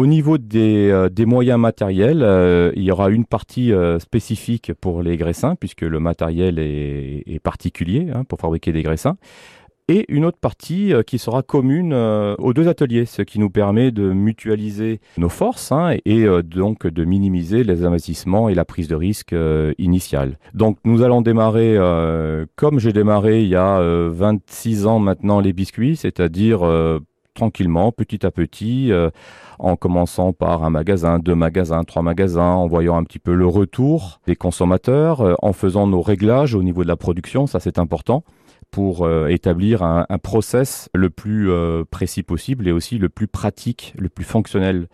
Au niveau des, des moyens matériels, il y aura une partie spécifique pour les graissins, puisque le matériel est, particulier hein, pour fabriquer des graissins et une autre partie euh, qui sera commune euh, aux deux ateliers, ce qui nous permet de mutualiser nos forces hein, et euh, donc de minimiser les investissements et la prise de risque initiale. Donc nous allons démarrer comme j'ai démarré il y a 26 ans maintenant les biscuits, c'est-à-dire tranquillement, petit à petit, en commençant par un magasin, deux magasins, trois magasins, en voyant un petit peu le retour des consommateurs, en faisant nos réglages au niveau de la production, ça c'est important pour euh, établir un, un, process le plus euh, précis possible et aussi le plus pratique, le plus fonctionnel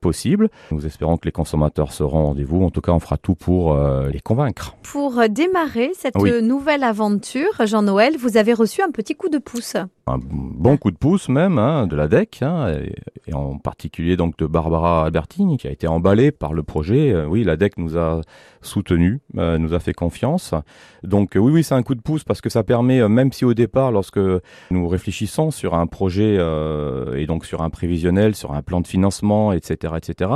possible. Nous espérons que les consommateurs seront au rendez-vous. En tout cas, on fera tout pour euh, les convaincre. Pour démarrer cette nouvelle aventure, Jean-Noël, vous avez reçu un petit coup de pouce. Un bon coup de pouce même hein, de la DEC, hein, et, en particulier donc de Barbara Albertini qui a été emballée par le projet. Euh, oui, la DEC nous a soutenu, euh, nous a fait confiance. Donc oui, oui, c'est un coup de pouce parce que ça permet, même si au départ, lorsque nous réfléchissons sur un projet et donc sur un prévisionnel, sur un plan de financement, etc., etc.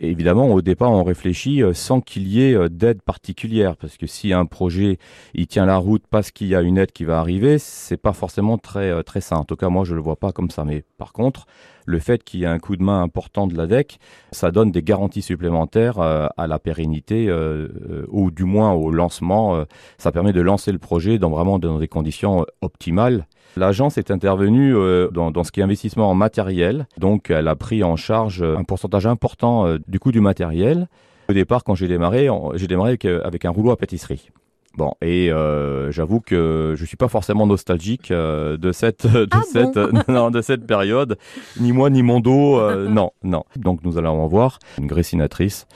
évidemment, au départ, on réfléchit euh, sans qu'il y ait euh, d'aide particulière, parce que si un projet il tient la route parce qu'il y a une aide qui va arriver, c'est pas forcément très euh, très sain. En tout cas, moi, je le vois pas comme ça. Mais par contre, le fait qu'il y ait un coup de main important de la DEC, ça donne des garanties supplémentaires à la pérennité ou du moins au lancement. ça permet de lancer le projet dans vraiment dans des conditions optimales L'agence est intervenue euh, dans, ce qui est investissement en matériel, donc elle a pris en charge un pourcentage important euh, du coût du matériel. Au départ, quand j'ai démarré, j'ai démarré avec, un rouleau à pâtisserie. Bon, et euh, j'avoue que je suis pas forcément nostalgique de cette de ah cette non, de cette période, ni moi ni mon dos, non, non. Donc nous allons en voir une graissinatrice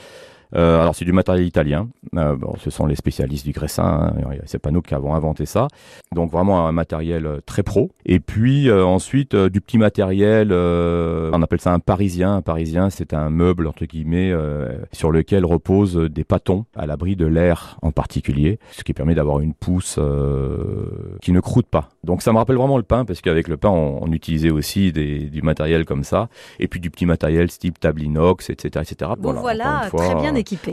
euh, alors c'est du matériel italien. Euh, bon, ce sont les spécialistes du graissin. Hein. C'est pas nous qui avons inventé ça. Donc vraiment un matériel euh, très pro. Et puis ensuite du petit matériel. on appelle ça un parisien. Un parisien, c'est un meuble entre guillemets sur lequel reposent des pâtons à l'abri de l'air en particulier, ce qui permet d'avoir une pousse qui ne croûte pas. Donc ça me rappelle vraiment le pain parce qu'avec le pain on, on utilisait aussi des, du matériel comme ça et puis du petit matériel type table inox, etc., etc. Bon, voilà, très bien équipé.